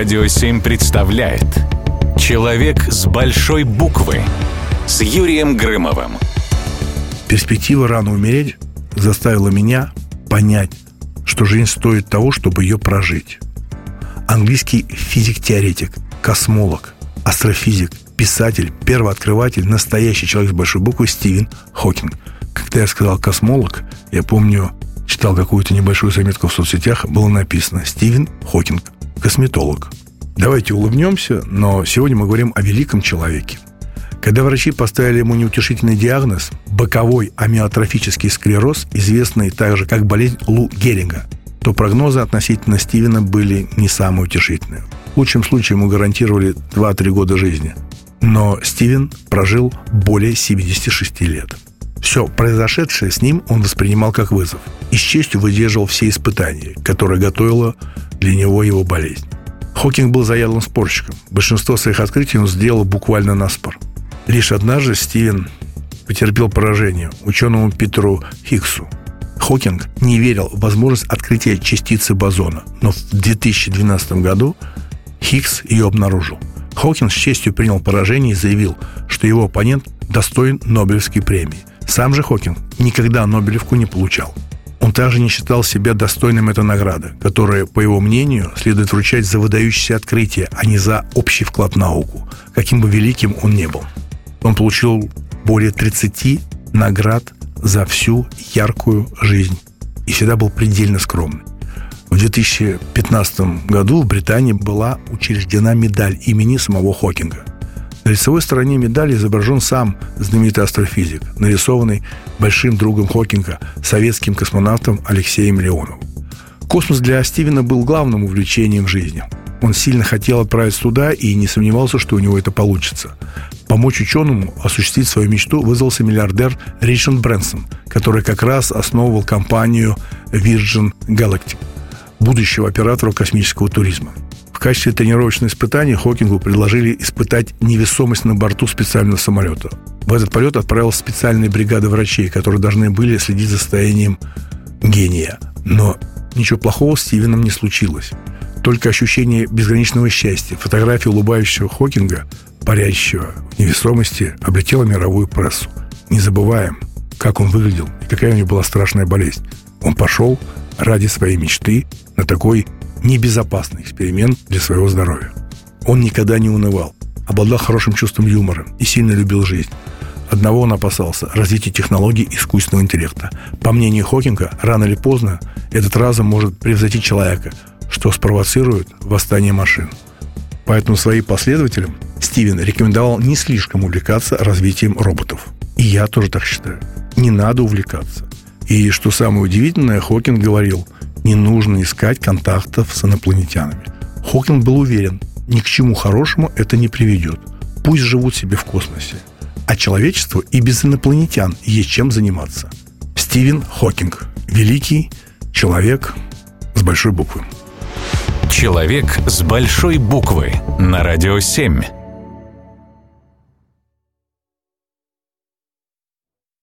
Радио 7 представляет Человек с большой буквы с Юрием Грымовым. Перспектива рано умереть заставила меня понять, что жизнь стоит того, чтобы ее прожить. Английский физик-теоретик, космолог, астрофизик, писатель, первооткрыватель, настоящий человек с большой буквы Стивен Хокинг. Когда я сказал «космолог», я помню, читал какую-то небольшую заметку в соцсетях, было написано «Стивен Хокинг, косметолог». Давайте улыбнемся, но сегодня мы говорим о великом человеке. Когда врачи поставили ему неутешительный диагноз – боковой амиотрофический склероз, известный также как болезнь Лу Геринга, то прогнозы относительно Стивена были не самые утешительные. В лучшем случае ему гарантировали 2-3 года жизни. Но Стивен прожил более 76 лет. Все произошедшее с ним он воспринимал как вызов и с честью выдерживал все испытания, которые готовила для него его болезнь. Хокинг был заядлым спорщиком. Большинство своих открытий он сделал буквально на спор. Лишь однажды Стивен потерпел поражение ученому Питеру Хиггсу. Хокинг не верил в возможность открытия частицы бозона, но в 2012 году Хиггс ее обнаружил. Хокинг с честью принял поражение и заявил, что его оппонент достоин Нобелевской премии. Сам же Хокинг никогда Нобелевку не получал. Он также не считал себя достойным этой награды, которая, по его мнению, следует вручать за выдающиеся открытия, а не за общий вклад в науку, каким бы великим он ни был. Он получил более 30 наград за всю яркую жизнь и всегда был предельно скромный. В 2015 году в Британии была учреждена медаль имени самого Хокинга. На лицевой стороне медали изображен сам знаменитый астрофизик, нарисованный большим другом Хокинга, советским космонавтом Алексеем Леоновым. Космос для Стивена был главным увлечением в жизни. Он сильно хотел отправиться туда и не сомневался, что у него это получится. Помочь ученому осуществить свою мечту вызвался миллиардер Ричард Брэнсон, который как раз основывал компанию Virgin Galactic, будущего оператора космического туризма. Качестве тренировочного испытания Хокингу предложили испытать невесомость на борту специального самолета. В этот полет отправилась специальная бригада врачей, которые должны были следить за состоянием гения. Но ничего плохого с Стивеном не случилось. Только ощущение безграничного счастья, фотография улыбающего Хокинга, парящего в невесомости, облетела мировую прессу. Не забываем, как он выглядел и какая у него была страшная болезнь. Он пошел ради своей мечты на такой небезопасный эксперимент для своего здоровья. Он никогда не унывал, обладал хорошим чувством юмора и сильно любил жизнь. Одного он опасался – развития технологий искусственного интеллекта. По мнению Хокинга, рано или поздно этот разум может превзойти человека, что спровоцирует восстание машин. Поэтому своим последователям Стивен рекомендовал не слишком увлекаться развитием роботов. И я тоже так считаю. Не надо увлекаться. И что самое удивительное, Хокинг говорил – не нужно искать контактов с инопланетянами. Хокинг был уверен, ни к чему хорошему это не приведет. Пусть живут себе в космосе. А человечеству и без инопланетян есть чем заниматься. Стивен Хокинг. Великий человек с большой буквы. Человек с большой буквы на радио 7.